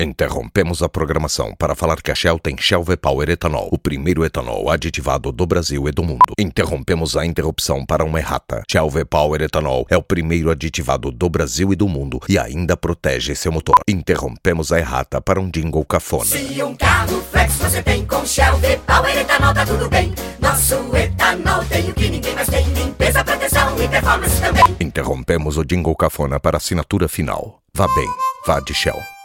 Interrompemos a programação para falar que a Shell tem Shell V-Power Etanol, o primeiro etanol aditivado do Brasil e do mundo. Interrompemos a interrupção para uma errata. Shell V-Power Etanol é o primeiro aditivado do Brasil e do mundo e ainda protege seu motor. Interrompemos a errata para um jingle cafona. Se um carro flex você tem com Shell V-Power Etanol tá tudo bem. Nosso etanol tem o que ninguém mais tem, limpeza, proteção e performance também. Interrompemos o jingle cafona para assinatura final. Vá bem, vá de Shell.